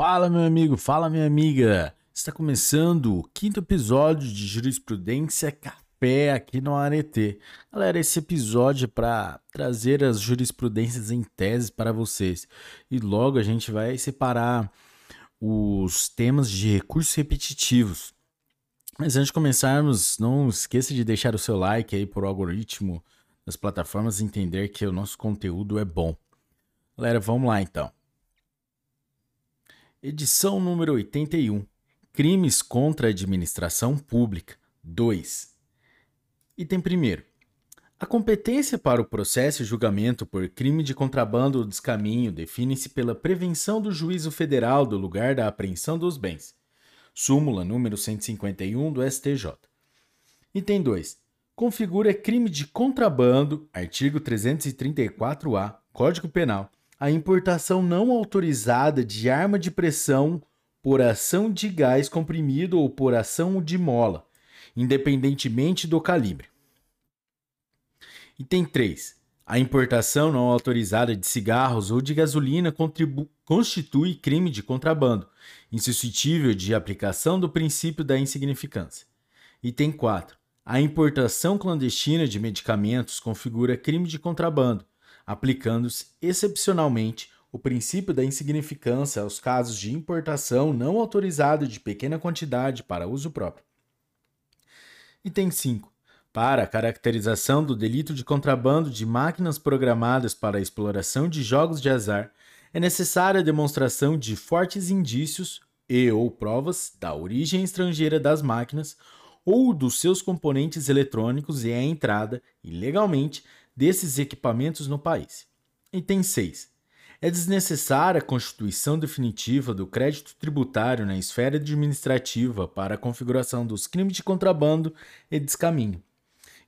Fala, meu amigo, fala, minha amiga. Está começando o quinto episódio de Jurisprudência Café aqui no Arete. Galera, esse episódio é para trazer as jurisprudências em tese para vocês. E logo a gente vai separar os temas de recursos repetitivos. Mas antes de começarmos, não esqueça de deixar o seu like aí por algoritmo das plataformas entender que o nosso conteúdo é bom. Galera, vamos lá então. Edição número 81. Crimes contra a administração pública. 2. Item 1. A competência para o processo e julgamento por crime de contrabando ou descaminho define-se pela prevenção do juízo federal do lugar da apreensão dos bens. Súmula número 151 do STJ. Item 2. Configura crime de contrabando, artigo 334-A, Código Penal, a importação não autorizada de arma de pressão por ação de gás comprimido ou por ação de mola, independentemente do calibre. Item 3. A importação não autorizada de cigarros ou de gasolina constitui crime de contrabando, insuscetível de aplicação do princípio da insignificância. Item 4. A importação clandestina de medicamentos configura crime de contrabando, aplicando-se excepcionalmente o princípio da insignificância aos casos de importação não autorizada de pequena quantidade para uso próprio. Item 5. Para a caracterização do delito de contrabando de máquinas programadas para a exploração de jogos de azar, é necessária a demonstração de fortes indícios e ou provas da origem estrangeira das máquinas ou dos seus componentes eletrônicos e a entrada, ilegalmente, desses equipamentos no país. Item 6. É desnecessária a constituição definitiva do crédito tributário na esfera administrativa para a configuração dos crimes de contrabando e descaminho.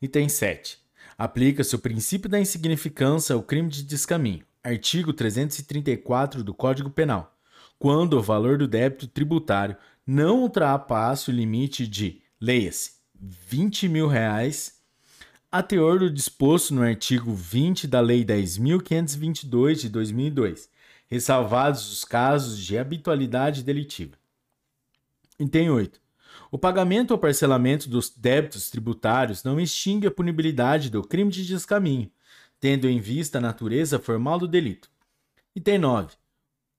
Item 7. Aplica-se o princípio da insignificância ao crime de descaminho, artigo 334 do Código Penal, quando o valor do débito tributário não ultrapasse o limite de, leia-se, 20 mil reais, a teor do disposto no artigo 20 da Lei 10.522 de 2002, ressalvados os casos de habitualidade delitiva. Item 8. O pagamento ou parcelamento dos débitos tributários não extingue a punibilidade do crime de descaminho, tendo em vista a natureza formal do delito. Item 9.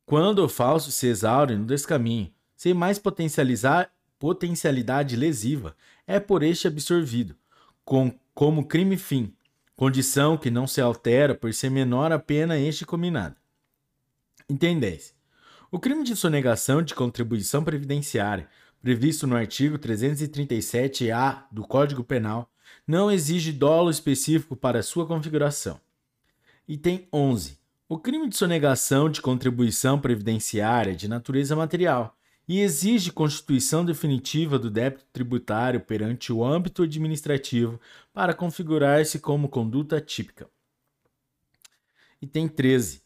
Quando o falso se exaure no descaminho, sem mais potencializar potencialidade lesiva, é por este absorvido, com, como crime fim, condição que não se altera por ser menor a pena este combinado. 10. O crime de sonegação de contribuição previdenciária previsto no artigo 337-A do Código Penal, não exige dolo específico para sua configuração. Item 11. O crime de sonegação de contribuição previdenciária de natureza material e exige constituição definitiva do débito tributário perante o âmbito administrativo para configurar-se como conduta típica. Item 13.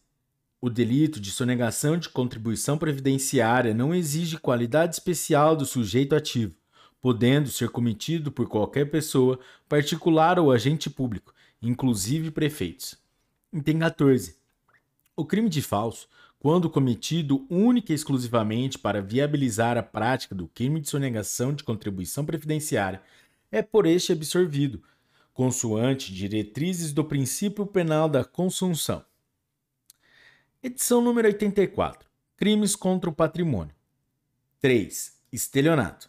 O delito de sonegação de contribuição previdenciária não exige qualidade especial do sujeito ativo, podendo ser cometido por qualquer pessoa, particular ou agente público, inclusive prefeitos. Item 14. O crime de falso, quando cometido única e exclusivamente para viabilizar a prática do crime de sonegação de contribuição previdenciária, é por este absorvido, consoante diretrizes do princípio penal da consunção. Edição número 84. Crimes contra o patrimônio. 3. Estelionato.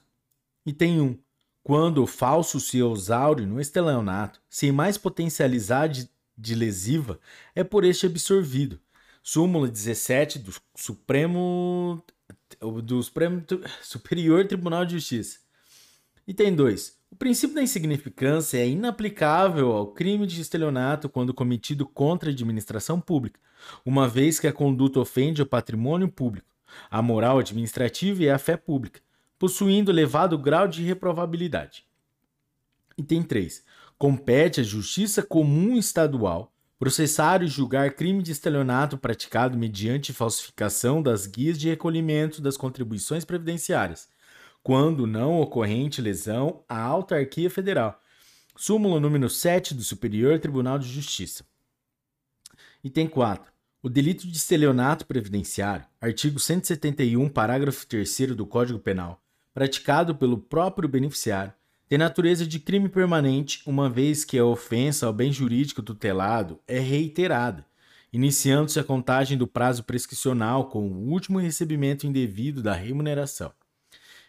Item 1. Quando o falso se exaure no estelionato, sem mais potencialidade de lesiva, é por este absorvido. Súmula 17 do Supremo do Supremo Superior Tribunal de Justiça. Item 2. O princípio da insignificância é inaplicável ao crime de estelionato quando cometido contra a administração pública, uma vez que a conduta ofende o patrimônio público, a moral administrativa e a fé pública, possuindo elevado grau de reprovabilidade. Item 3. Compete à Justiça Comum Estadual processar e julgar crime de estelionato praticado mediante falsificação das guias de recolhimento das contribuições previdenciárias quando não ocorrente lesão à autarquia federal. Súmula número 7 do Superior Tribunal de Justiça. Item 4. O delito de estelionato previdenciário, artigo 171, parágrafo 3 do Código Penal, praticado pelo próprio beneficiário, tem natureza de crime permanente, uma vez que a ofensa ao bem jurídico tutelado é reiterada, iniciando-se a contagem do prazo prescricional com o último recebimento indevido da remuneração.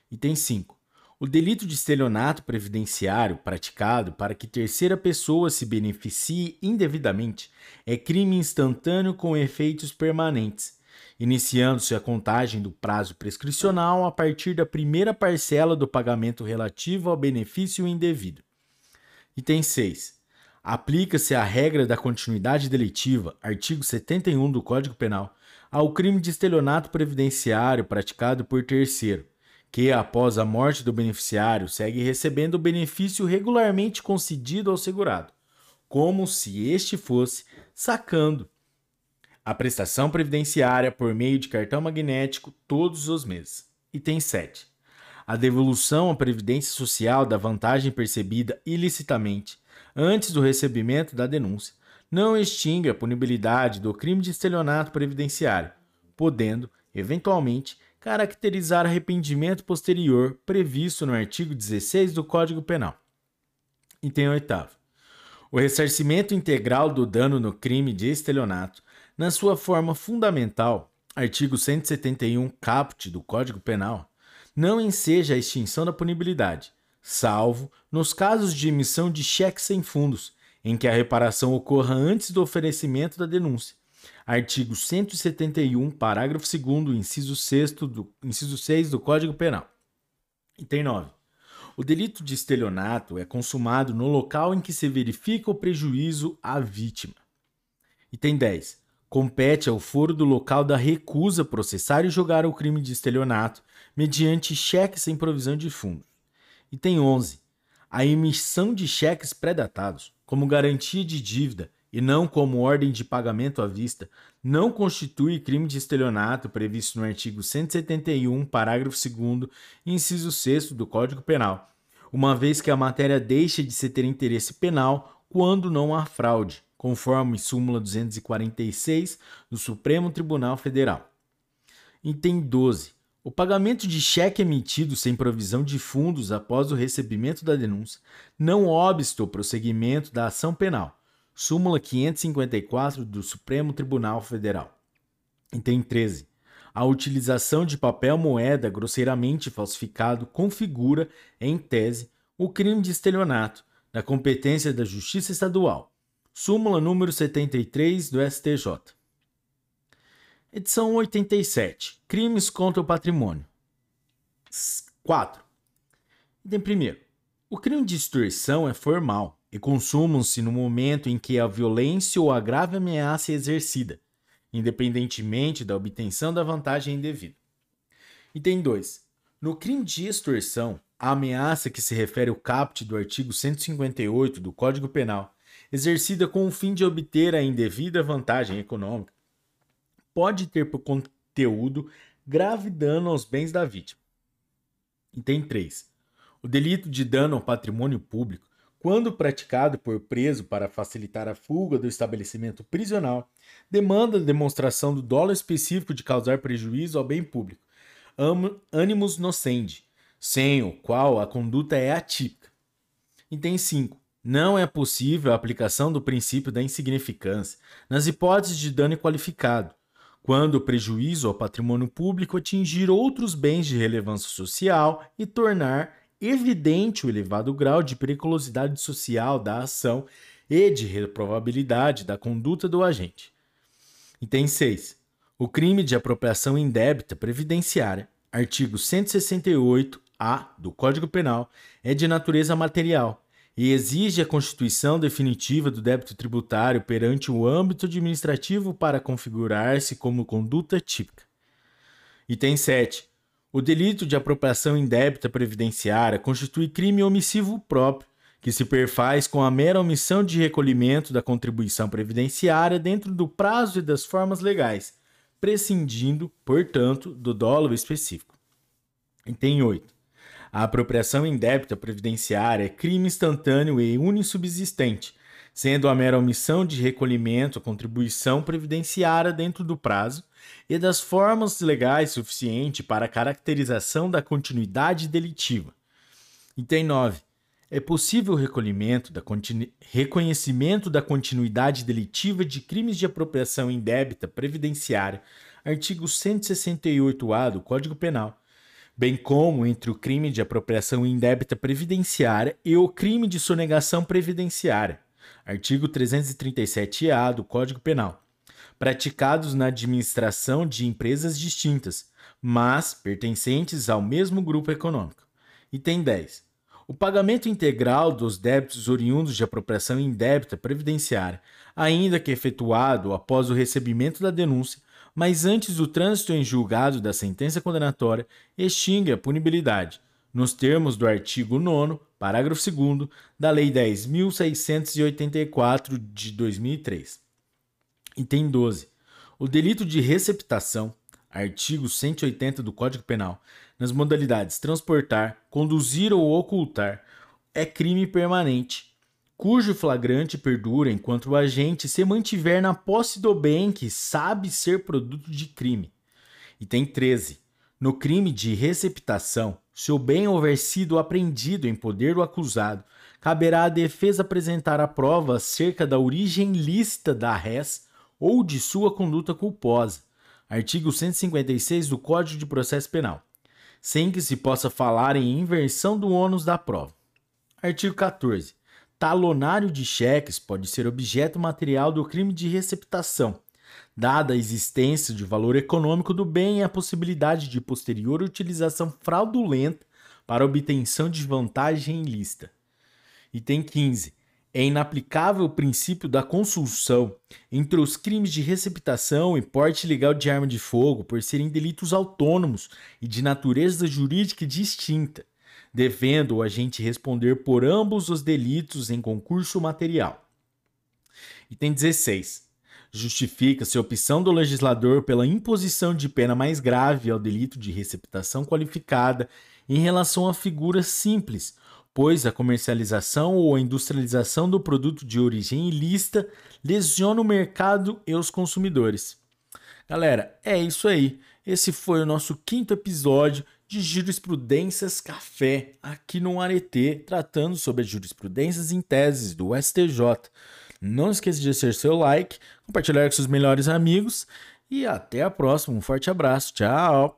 Item 5. O delito de estelionato previdenciário praticado para que terceira pessoa se beneficie indevidamente é crime instantâneo com efeitos permanentes, iniciando-se a contagem do prazo prescricional a partir da primeira parcela do pagamento relativo ao benefício indevido. Item 6. Aplica-se a regra da continuidade delitiva, artigo 71 do Código Penal, ao crime de estelionato previdenciário praticado por terceiro que, após a morte do beneficiário, segue recebendo o benefício regularmente concedido ao segurado, como se este fosse sacando a prestação previdenciária por meio de cartão magnético todos os meses. Item 7. A devolução à Previdência Social da vantagem percebida ilicitamente antes do recebimento da denúncia não extingue a punibilidade do crime de estelionato previdenciário, podendo, eventualmente, caracterizar arrependimento posterior previsto no artigo 16 do Código Penal. Item 8. O ressarcimento integral do dano no crime de estelionato, na sua forma fundamental, artigo 171 caput do Código Penal, não enseja a extinção da punibilidade, salvo nos casos de emissão de cheques sem fundos, em que a reparação ocorra antes do oferecimento da denúncia, Artigo 171, parágrafo 2 inciso 6 do, inciso 6 do Código Penal. Item 9. O delito de estelionato é consumado no local em que se verifica o prejuízo à vítima. Item 10. Compete ao foro do local da recusa processar e jogar o crime de estelionato mediante cheque sem provisão de fundos. Item 11. A emissão de cheques pré-datados como garantia de dívida e não como ordem de pagamento à vista, não constitui crime de estelionato previsto no artigo 171, parágrafo 2, inciso 6 do Código Penal, uma vez que a matéria deixa de se ter interesse penal quando não há fraude, conforme súmula 246 do Supremo Tribunal Federal. Item 12. O pagamento de cheque emitido sem provisão de fundos após o recebimento da denúncia não obsta o prosseguimento da ação penal Súmula 554 do Supremo Tribunal Federal. Item 13. A utilização de papel moeda grosseiramente falsificado configura, em tese, o crime de estelionato, na competência da Justiça Estadual. Súmula número 73 do STJ. Edição 87. Crimes contra o patrimônio. 4. Item 1. O crime de extorsão é formal, e consumam-se no momento em que a violência ou a grave ameaça é exercida, independentemente da obtenção da vantagem indevida. Item 2. No crime de extorsão, a ameaça que se refere ao caput do artigo 158 do Código Penal, exercida com o fim de obter a indevida vantagem econômica, pode ter por conteúdo grave dano aos bens da vítima. Item 3. O delito de dano ao patrimônio público quando praticado por preso para facilitar a fuga do estabelecimento prisional, demanda demonstração do dolo específico de causar prejuízo ao bem público, animus nocente, sem o qual a conduta é atípica. Item 5. Não é possível a aplicação do princípio da insignificância nas hipóteses de dano qualificado, quando o prejuízo ao patrimônio público atingir outros bens de relevância social e tornar evidente o elevado grau de periculosidade social da ação e de reprovabilidade da conduta do agente. Item 6. O crime de apropriação indébita previdenciária, artigo 168-A do Código Penal, é de natureza material e exige a constituição definitiva do débito tributário perante o âmbito administrativo para configurar-se como conduta típica. Item 7. O delito de apropriação indébita previdenciária constitui crime omissivo próprio, que se perfaz com a mera omissão de recolhimento da contribuição previdenciária dentro do prazo e das formas legais, prescindindo, portanto, do dolo específico. Item 8. A apropriação indébita previdenciária é crime instantâneo e unissubsistente, sendo a mera omissão de recolhimento a contribuição previdenciária dentro do prazo e das formas legais suficientes para a caracterização da continuidade delitiva. Item 9. É possível o recolhimento da reconhecimento da continuidade delitiva de crimes de apropriação indébita previdenciária, artigo 168-A do Código Penal, bem como entre o crime de apropriação indébita previdenciária e o crime de sonegação previdenciária, artigo 337-A do Código Penal, praticados na administração de empresas distintas, mas pertencentes ao mesmo grupo econômico. Item 10. O pagamento integral dos débitos oriundos de apropriação indébita previdenciária, ainda que efetuado após o recebimento da denúncia, mas antes do trânsito em julgado da sentença condenatória, extingue a punibilidade, nos termos do artigo 9 parágrafo 2 da Lei 10.684 de 2003. Item 12. O delito de receptação, artigo 180 do Código Penal, nas modalidades transportar, conduzir ou ocultar, é crime permanente, cujo flagrante perdura enquanto o agente se mantiver na posse do bem que sabe ser produto de crime. Item 13. No crime de receptação, se o bem houver sido apreendido em poder do acusado, caberá à defesa apresentar a prova acerca da origem lícita da res ou de sua conduta culposa. Artigo 156 do Código de Processo Penal. Sem que se possa falar em inversão do ônus da prova. Artigo 14. Talonário de cheques pode ser objeto material do crime de receptação dada a existência de valor econômico do bem e a possibilidade de posterior utilização fraudulenta para obtenção de vantagem ilícita. Item 15. É inaplicável o princípio da consulção entre os crimes de receptação e porte ilegal de arma de fogo por serem delitos autônomos e de natureza jurídica distinta, devendo o agente responder por ambos os delitos em concurso material. Item 16 Justifica-se a opção do legislador pela imposição de pena mais grave ao delito de receptação qualificada em relação a figuras simples, pois a comercialização ou a industrialização do produto de origem ilícita lesiona o mercado e os consumidores. Galera, é isso aí. Esse foi o nosso quinto episódio de Jurisprudências Café aqui no Arete, tratando sobre as jurisprudências em teses do STJ. Não esqueça de deixar seu like, compartilhar com seus melhores amigos e até a próxima. Um forte abraço. Tchau!